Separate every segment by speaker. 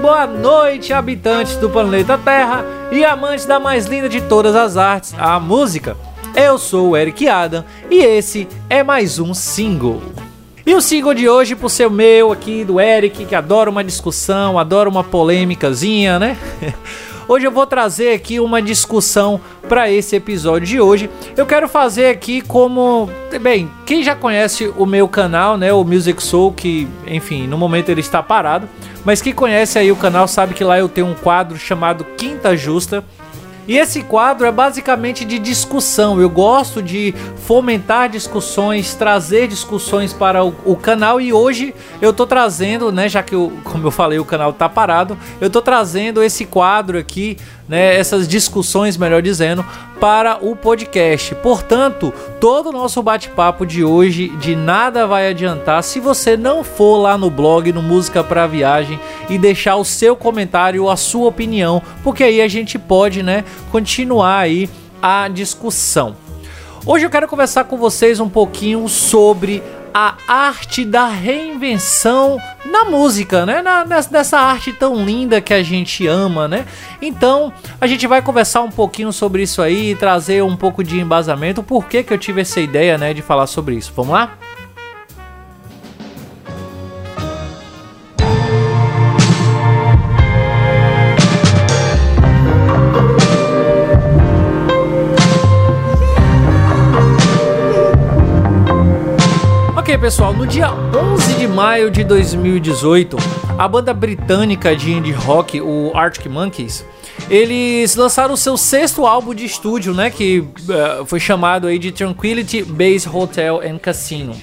Speaker 1: boa noite, habitantes do planeta Terra e amantes da mais linda de todas as artes, a música. Eu sou o Eric Adam e esse é mais um single. E o single de hoje, por ser meu aqui, do Eric, que adora uma discussão, adora uma polêmicazinha, né? Hoje eu vou trazer aqui uma discussão para esse episódio de hoje. Eu quero fazer aqui como, bem, quem já conhece o meu canal, né, o Music Soul, que, enfim, no momento ele está parado, mas quem conhece aí o canal sabe que lá eu tenho um quadro chamado Quinta Justa e esse quadro é basicamente de discussão. Eu gosto de fomentar discussões, trazer discussões para o, o canal e hoje eu tô trazendo, né, já que eu, como eu falei, o canal tá parado, eu tô trazendo esse quadro aqui né, essas discussões, melhor dizendo, para o podcast. Portanto, todo o nosso bate-papo de hoje de nada vai adiantar se você não for lá no blog, no Música para Viagem e deixar o seu comentário, a sua opinião, porque aí a gente pode, né, continuar aí a discussão. Hoje eu quero conversar com vocês um pouquinho sobre a arte da reinvenção na música, né? Na, nessa arte tão linda que a gente ama, né? Então, a gente vai conversar um pouquinho sobre isso aí, trazer um pouco de embasamento, por que que eu tive essa ideia, né, de falar sobre isso. Vamos lá? Pessoal, no dia 11 de maio de 2018, a banda britânica de indie rock, o Arctic Monkeys, eles lançaram o seu sexto álbum de estúdio, né, que uh, foi chamado aí de Tranquility Base Hotel and Casino.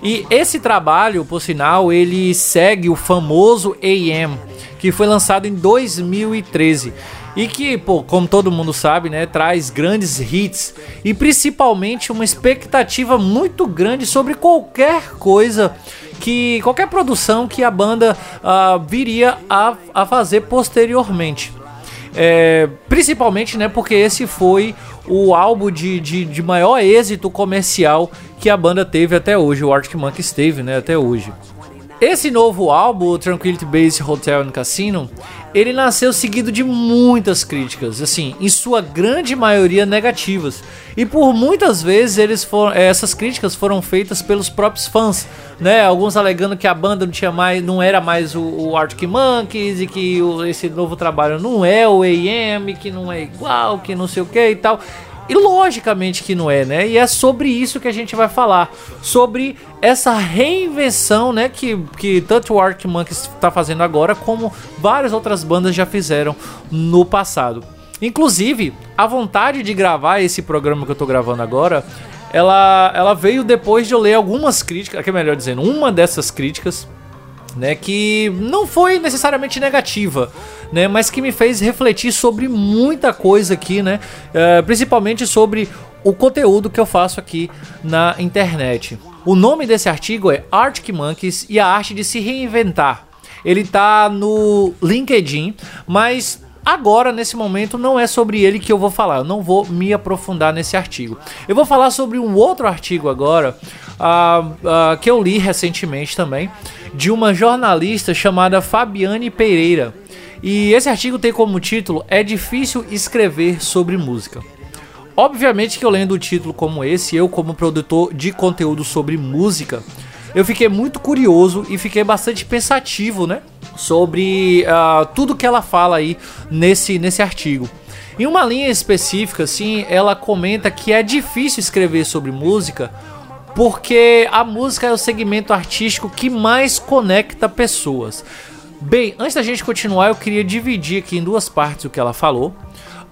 Speaker 1: E esse trabalho, por sinal, ele segue o famoso AM, que foi lançado em 2013 e que, pô, como todo mundo sabe, né, traz grandes hits e principalmente uma expectativa muito grande sobre qualquer coisa que qualquer produção que a banda uh, viria a, a fazer posteriormente. É, principalmente, né, porque esse foi o álbum de, de, de, maior êxito comercial que a banda teve até hoje, o Arctic Monkeys teve, né, até hoje. Esse novo álbum, o Tranquility Base Hotel and Casino, ele nasceu seguido de muitas críticas, assim, em sua grande maioria negativas. E por muitas vezes eles foram, eh, essas críticas foram feitas pelos próprios fãs, né? Alguns alegando que a banda não tinha mais, não era mais o, o Arctic Monkeys e que o, esse novo trabalho não é o AM, que não é igual, que não sei o que e tal. E logicamente que não é, né? E é sobre isso que a gente vai falar. Sobre essa reinvenção, né? Que, que tanto o Arctic Monkeys está fazendo agora, como várias outras bandas já fizeram no passado. Inclusive, a vontade de gravar esse programa que eu tô gravando agora, ela, ela veio depois de eu ler algumas críticas, que é melhor dizendo, uma dessas críticas né, que não foi necessariamente negativa, né, mas que me fez refletir sobre muita coisa aqui, né, uh, principalmente sobre o conteúdo que eu faço aqui na internet. O nome desse artigo é Arctic Monkeys e a arte de se reinventar. Ele tá no LinkedIn, mas Agora, nesse momento, não é sobre ele que eu vou falar. Eu não vou me aprofundar nesse artigo. Eu vou falar sobre um outro artigo agora uh, uh, que eu li recentemente também de uma jornalista chamada Fabiane Pereira. E esse artigo tem como título É difícil escrever sobre música. Obviamente que eu lendo o título como esse, eu como produtor de conteúdo sobre música, eu fiquei muito curioso e fiquei bastante pensativo, né, sobre uh, tudo que ela fala aí nesse nesse artigo. Em uma linha específica, assim, ela comenta que é difícil escrever sobre música porque a música é o segmento artístico que mais conecta pessoas. Bem, antes da gente continuar, eu queria dividir aqui em duas partes o que ela falou.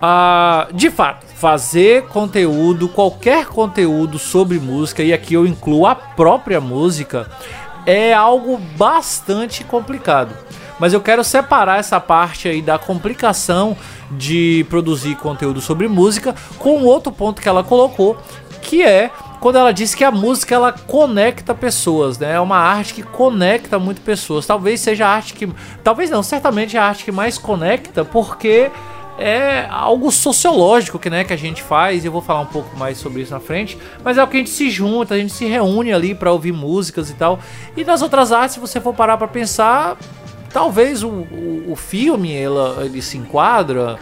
Speaker 1: Uh, de fato, fazer conteúdo, qualquer conteúdo sobre música, e aqui eu incluo a própria música, é algo bastante complicado. Mas eu quero separar essa parte aí da complicação de produzir conteúdo sobre música com outro ponto que ela colocou, que é quando ela diz que a música ela conecta pessoas, né? É uma arte que conecta muito pessoas. Talvez seja a arte que, talvez não, certamente é a arte que mais conecta, porque é algo sociológico que, né, que a gente faz, e eu vou falar um pouco mais sobre isso na frente, mas é o que a gente se junta, a gente se reúne ali para ouvir músicas e tal. E nas outras artes, se você for parar para pensar, talvez o, o, o filme ela, ele se enquadra,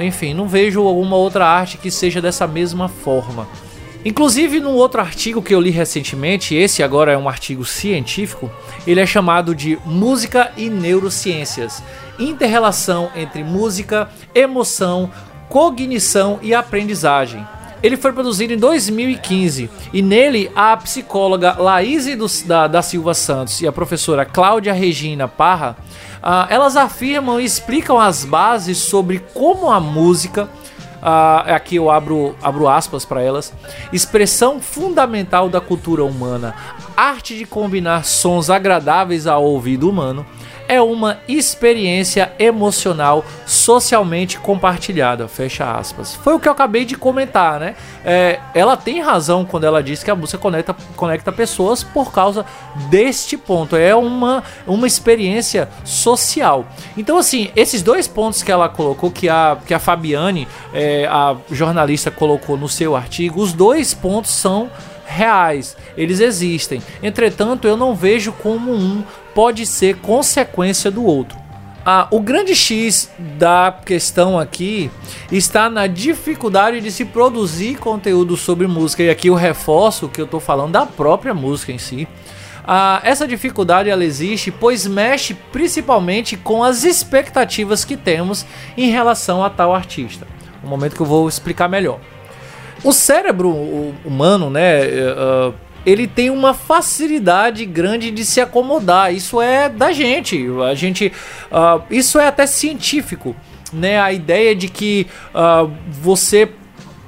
Speaker 1: enfim, não vejo alguma outra arte que seja dessa mesma forma. Inclusive, num outro artigo que eu li recentemente, esse agora é um artigo científico, ele é chamado de Música e Neurociências Interrelação entre música, emoção, cognição e aprendizagem. Ele foi produzido em 2015 e nele a psicóloga Laís da, da Silva Santos e a professora Cláudia Regina Parra uh, elas afirmam e explicam as bases sobre como a música Uh, aqui eu abro, abro aspas para elas. Expressão fundamental da cultura humana, arte de combinar sons agradáveis ao ouvido humano, é uma experiência emocional socialmente compartilhada. Fecha aspas. Foi o que eu acabei de comentar, né? É, ela tem razão quando ela diz que a música conecta, conecta pessoas por causa deste ponto. É uma, uma experiência social. Então, assim, esses dois pontos que ela colocou, que a, que a Fabiane, é, a jornalista, colocou no seu artigo, os dois pontos são reais, eles existem. Entretanto, eu não vejo como um pode ser consequência do outro. Ah, o grande X da questão aqui está na dificuldade de se produzir conteúdo sobre música, e aqui eu reforço que eu estou falando da própria música em si. Ah, essa dificuldade ela existe pois mexe principalmente com as expectativas que temos em relação a tal artista. Um momento que eu vou explicar melhor. O cérebro humano, né, uh, ele tem uma facilidade grande de se acomodar. Isso é da gente. A gente, uh, isso é até científico, né? A ideia de que uh, você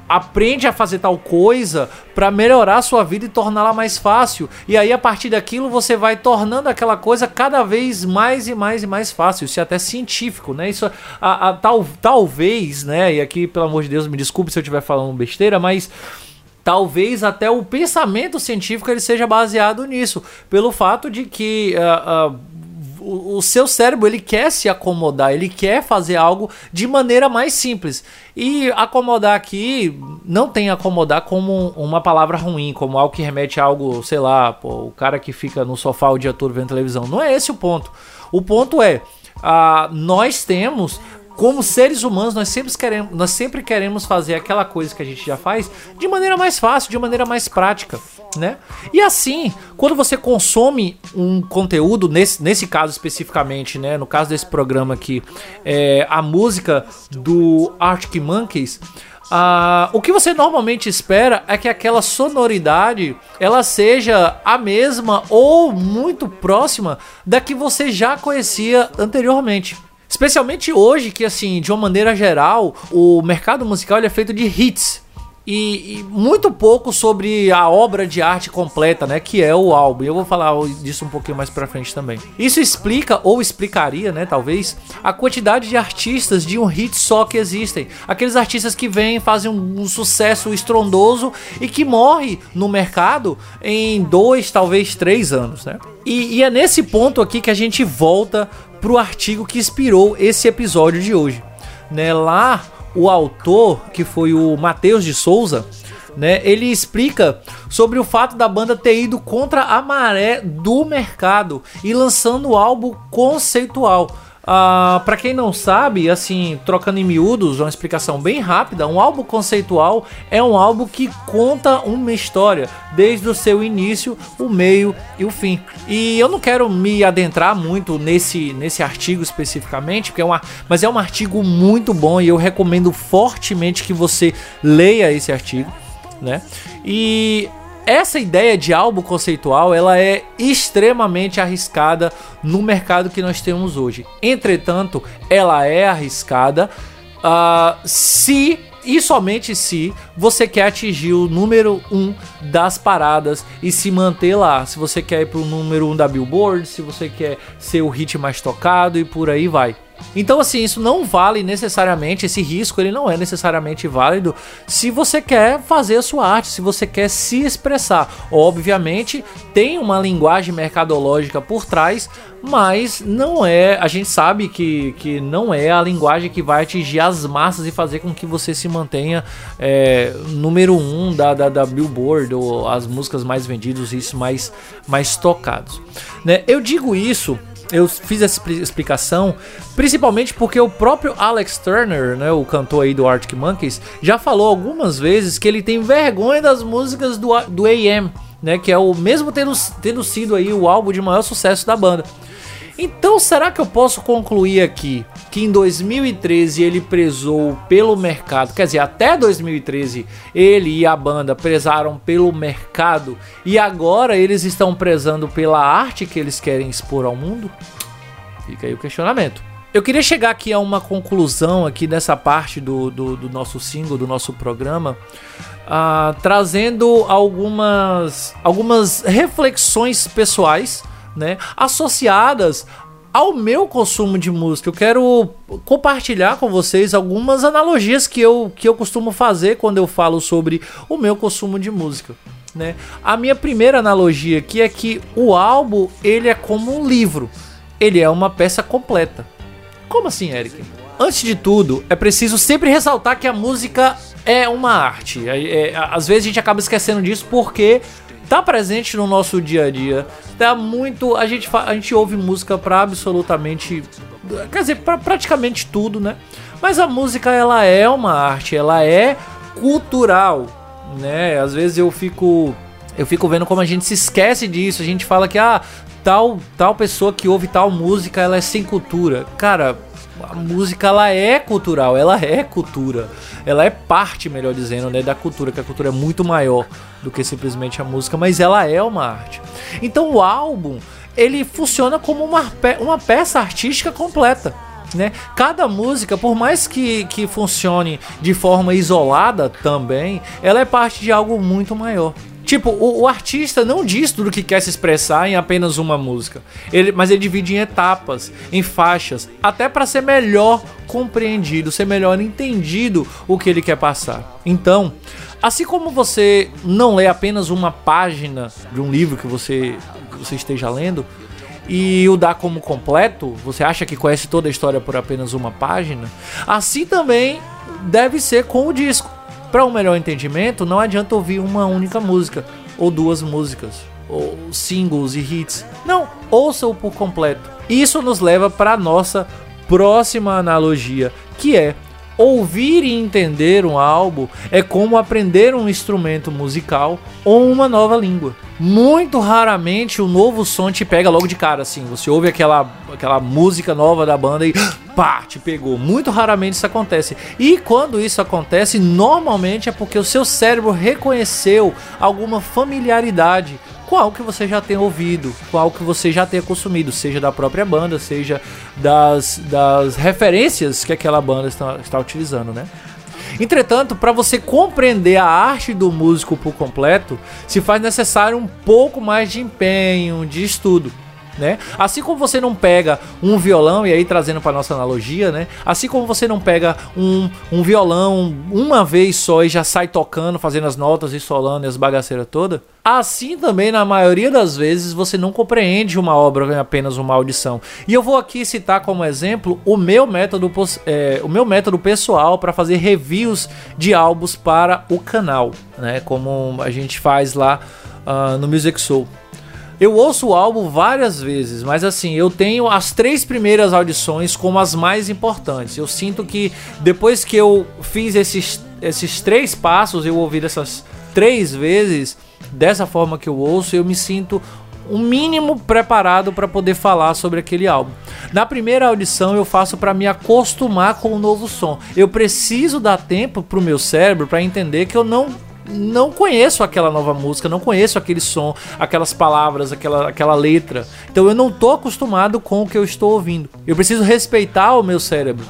Speaker 1: aprende a fazer tal coisa para melhorar a sua vida e torná-la mais fácil. E aí a partir daquilo você vai tornando aquela coisa cada vez mais e mais e mais fácil. Isso é até científico, né? Isso a, a, tal, talvez, né? E aqui pelo amor de Deus me desculpe se eu estiver falando besteira, mas talvez até o pensamento científico ele seja baseado nisso, pelo fato de que uh, uh, o, o, seu cérebro ele quer se acomodar, ele quer fazer algo de maneira mais simples. E acomodar aqui não tem acomodar como uma palavra ruim, como algo que remete a algo, sei lá, pô, o cara que fica no sofá o dia todo vendo televisão. Não é esse o ponto. O ponto é, uh, nós temos como seres humanos, nós sempre, queremos, nós sempre queremos fazer aquela coisa que a gente já faz de maneira mais fácil, de maneira mais prática, né? E assim, quando você consome um conteúdo, nesse, nesse caso especificamente, né? No caso desse programa aqui, é, a música do Arctic Monkeys. O que você normalmente espera é que aquela sonoridade ela seja a mesma ou muito próxima da que você já conhecia anteriormente. Especialmente hoje, que assim, de uma maneira geral, o mercado musical é feito de hits. E, e, muito pouco sobre a obra de arte completa, né, que é o álbum. Eu vou falar disso um pouquinho mais para frente também. Isso explica ou explicaria, né, talvez, a quantidade de artistas de um hit só que existem. Aqueles artistas que vêm, fazem um, um sucesso estrondoso e que morre no mercado em dois, talvez três anos, né? E, e é nesse ponto aqui que a gente volta pro artigo que inspirou esse episódio de hoje. Né, lá o autor, que foi o Matheus de Souza, né, ele explica sobre o fato da banda ter ido contra a maré do mercado e lançando o álbum conceitual Uh, para quem não sabe, assim, trocando em miúdos, uma explicação bem rápida, um álbum conceitual é um álbum que conta uma história, desde o seu início, o meio e o fim. E eu não quero me adentrar muito nesse, nesse artigo especificamente, porque é uma, mas é um artigo muito bom e eu recomendo fortemente que você leia esse artigo, né? E essa ideia de álbum conceitual ela é extremamente arriscada no mercado que nós temos hoje. Entretanto, ela é arriscada uh, se e somente se você quer atingir o número 1 um das paradas e se manter lá. Se você quer ir para o número 1 um da Billboard, se você quer ser o hit mais tocado e por aí vai. Então, assim, isso não vale necessariamente, esse risco ele não é necessariamente válido se você quer fazer a sua arte, se você quer se expressar. Obviamente, tem uma linguagem mercadológica por trás, mas não é. A gente sabe que, que não é a linguagem que vai atingir as massas e fazer com que você se mantenha é, número um da, da, da, Billboard ou as músicas mais vendidas, isso mais, mais tocados. Né? Eu digo isso eu fiz essa explicação principalmente porque o próprio Alex Turner, né, o cantor aí do Arctic Monkeys, já falou algumas vezes que ele tem vergonha das músicas do, do AM, né, que é o mesmo tendo, tendo sido aí o álbum de maior sucesso da banda. Então, será que eu posso concluir aqui que em 2013 ele prezou pelo mercado? Quer dizer, até 2013 ele e a banda prezaram pelo mercado e agora eles estão prezando pela arte que eles querem expor ao mundo? Fica aí o questionamento. Eu queria chegar aqui a uma conclusão aqui dessa parte do, do, do nosso single, do nosso programa, uh, trazendo algumas, algumas reflexões pessoais né, associadas ao meu consumo de música. Eu quero compartilhar com vocês algumas analogias que eu, que eu costumo fazer quando eu falo sobre o meu consumo de música. Né? A minha primeira analogia aqui é que o álbum ele é como um livro, ele é uma peça completa. Como assim, Eric? Antes de tudo, é preciso sempre ressaltar que a música é uma arte. É, é, às vezes a gente acaba esquecendo disso porque tá presente no nosso dia a dia. Tá muito. A gente, a gente ouve música pra absolutamente. Quer dizer, pra praticamente tudo, né? Mas a música, ela é uma arte, ela é cultural, né? Às vezes eu fico. Eu fico vendo como a gente se esquece disso. A gente fala que, ah, tal, tal pessoa que ouve tal música, ela é sem cultura. Cara, a música ela é cultural, ela é cultura. Ela é parte, melhor dizendo, né, da cultura, que a cultura é muito maior do que simplesmente a música, mas ela é uma arte. Então o álbum, ele funciona como uma, pe uma peça artística completa. Né? Cada música, por mais que, que funcione de forma isolada também, ela é parte de algo muito maior. Tipo, o, o, artista não diz tudo que quer se expressar em apenas uma música. Ele, mas ele divide em etapas, em faixas, até para ser melhor compreendido, ser melhor entendido o que ele quer passar. Então, assim como você não lê apenas uma página de um livro que você, que você esteja lendo, e o dá como completo, você acha que conhece toda a história por apenas uma página? Assim também deve ser com o disco. Para um melhor entendimento, não adianta ouvir uma única música, ou duas músicas, ou singles e hits. Não, ouça-o por completo. Isso nos leva para a nossa próxima analogia, que é ouvir e entender um álbum é como aprender um instrumento musical ou uma nova língua. Muito raramente o novo som te pega logo de cara, assim. Você ouve aquela, aquela música nova da banda e pá, te pegou. Muito raramente isso acontece. E quando isso acontece, normalmente é porque o seu cérebro reconheceu alguma familiaridade algo que você já tem ouvido, algo que você já tenha consumido, seja da própria banda, seja das, das referências que aquela banda está, está utilizando, né? Entretanto, para você compreender a arte do músico por completo, se faz necessário um pouco mais de empenho, de estudo né? Assim como você não pega um violão, e aí trazendo para nossa analogia, né? Assim como você não pega um, um violão uma vez só e já sai tocando, fazendo as notas e solando e as bagaceiras toda, assim também na maioria das vezes você não compreende uma obra em apenas uma audição. E eu vou aqui citar como exemplo o meu método, é, o meu método pessoal para fazer reviews de álbuns para o canal, né? Como a gente faz lá uh, no Music Soul. Eu ouço o álbum várias vezes, mas assim, eu tenho as três primeiras audições como as mais importantes. Eu sinto que depois que eu fiz esses, esses três passos, eu ouvir essas três vezes, dessa forma que eu ouço, eu me sinto um mínimo preparado para poder falar sobre aquele álbum. Na primeira audição eu faço para me acostumar com o novo som. Eu preciso dar tempo para o meu cérebro para entender que eu não não conheço aquela nova música, não conheço aquele som, aquelas palavras, aquela, aquela letra. Então eu não tô acostumado com o que eu estou ouvindo. Eu preciso respeitar o meu cérebro,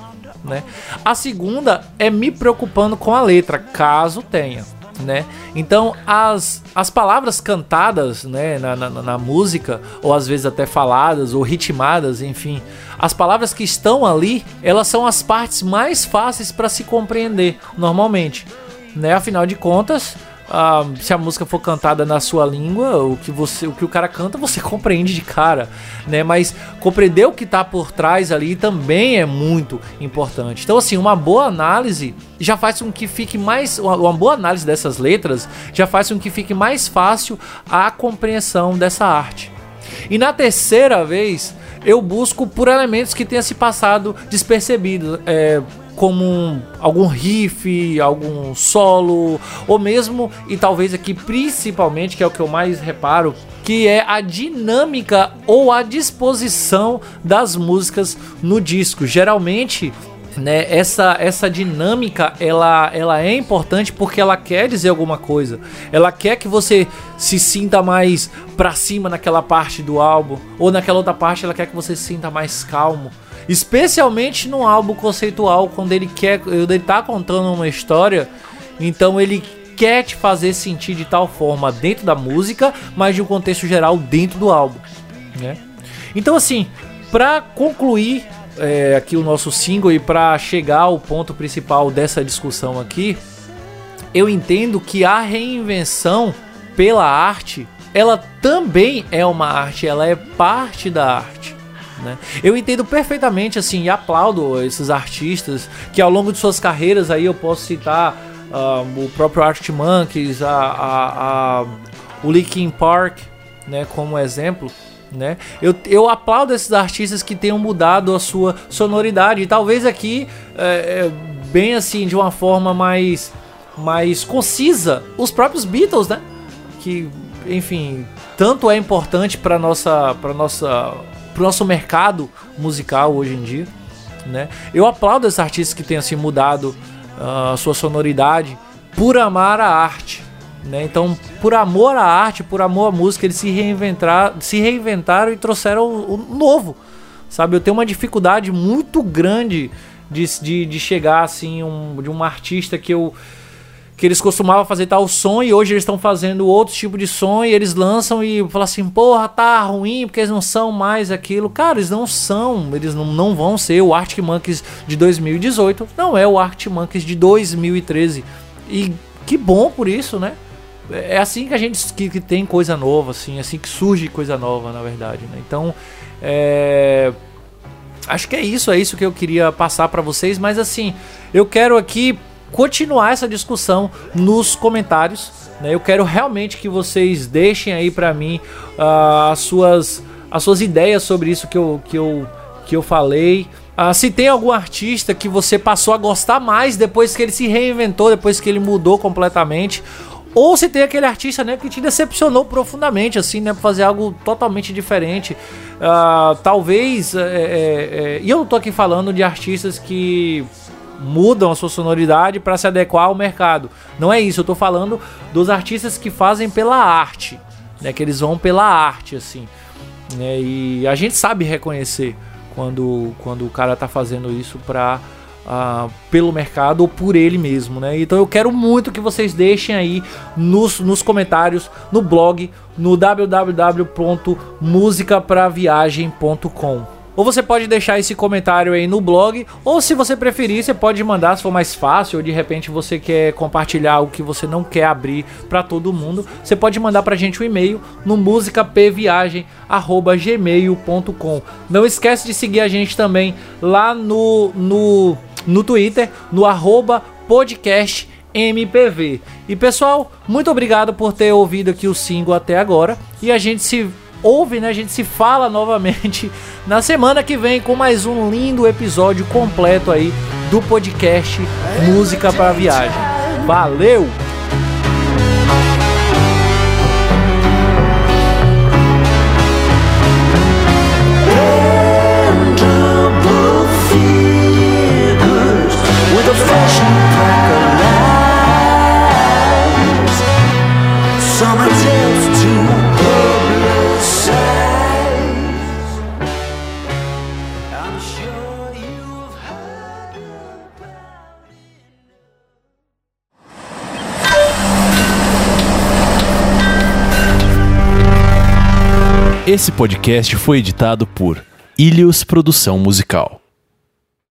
Speaker 1: né? A segunda é me preocupando com a letra, caso tenha. Né? Então as, as palavras cantadas né, na, na, na, música, ou às vezes até faladas ou ritmadas, enfim, as palavras que estão ali, elas são as partes mais fáceis para se compreender normalmente né? Afinal de contas, se a música for cantada na sua língua, o que você, o que o cara canta, você compreende de cara, né? Mas compreender o que está por trás ali também é muito importante. Então, assim, uma boa análise já faz com que fique mais, uma, boa análise dessas letras já faz com que fique mais fácil a compreensão dessa arte. E na terceira vez, eu busco por elementos que tenha se passado despercebido. É, como um, algum riff, algum solo, ou mesmo, e talvez aqui principalmente, que é o que eu mais reparo, que é a dinâmica ou a disposição das músicas no disco. Geralmente, né, essa, essa dinâmica ela, ela é importante porque ela quer dizer alguma coisa. Ela quer que você se sinta mais pra cima naquela parte do álbum, ou naquela outra parte ela quer que você se sinta mais calmo. Especialmente num álbum conceitual, quando ele quer. Ele tá contando uma história, então ele quer te fazer sentir de tal forma dentro da música, mas de um contexto geral dentro do álbum. Né? Então, assim, para concluir é, aqui o nosso single e para chegar ao ponto principal dessa discussão aqui, eu entendo que a reinvenção pela arte, ela também é uma arte, ela é parte da arte. Né? Eu entendo perfeitamente assim e aplaudo esses artistas que ao longo de suas carreiras aí eu posso citar uh, o próprio Art Monkeys, a, a, a, o Linkin Park, né, como exemplo. Né? Eu, eu aplaudo esses artistas que tenham mudado a sua sonoridade. E talvez aqui, é, é, bem assim, de uma forma mais, mais concisa, os próprios Beatles, né? Que, enfim, tanto é importante para nossa, para nossa pro nosso mercado musical hoje em dia, né? Eu aplaudo esses artistas que tenham assim mudado uh, a sua sonoridade por amar a arte, né? Então, por amor à arte, por amor à música, eles se reinventaram, se reinventaram e trouxeram o, o novo, sabe? Eu tenho uma dificuldade muito grande de, de, de chegar assim um, de um artista que eu que eles costumavam fazer tal som e hoje eles estão fazendo outro tipo de som e eles lançam e falam assim, porra, tá ruim porque eles não são mais aquilo. Cara, eles não são, eles não, não vão ser o Arctic Monkeys de 2018, não é o Arctic Monkeys de 2013. E que bom por isso, né? É assim que a gente que, que tem coisa nova, assim, assim que surge coisa nova, na verdade, né? Então, é acho que é isso, é isso que eu queria passar para vocês, mas assim, eu quero aqui continuar essa discussão nos comentários. Né? Eu quero realmente que vocês deixem aí para mim uh, as, suas, as suas ideias sobre isso que eu, que eu, que eu falei. Uh, se tem algum artista que você passou a gostar mais depois que ele se reinventou, depois que ele mudou completamente. Ou se tem aquele artista né, que te decepcionou profundamente, assim, né? Pra fazer algo totalmente diferente. Uh, talvez. É, é, é, e eu não tô aqui falando de artistas que mudam a sua sonoridade para se adequar ao mercado. Não é isso, eu tô falando dos artistas que fazem pela arte, né? Que eles vão pela arte, assim. Né? E a gente sabe reconhecer quando, quando o cara tá fazendo isso pra, uh, pelo mercado ou por ele mesmo, né? Então eu quero muito que vocês deixem aí nos, nos comentários, no blog, no www.musicapraviagem.com. Ou você pode deixar esse comentário aí no blog, ou se você preferir, você pode mandar se for mais fácil, ou de repente você quer compartilhar algo que você não quer abrir para todo mundo, você pode mandar pra gente um e-mail no musicapviagem@gmail.com. Não esquece de seguir a gente também lá no no no Twitter, no arroba podcast MPV. E pessoal, muito obrigado por ter ouvido aqui o single até agora. E a gente se ouve, né? A gente se fala novamente na semana que vem com mais um lindo episódio completo aí do podcast Música para Viagem. Valeu!
Speaker 2: Esse podcast foi editado por Ilhos Produção Musical.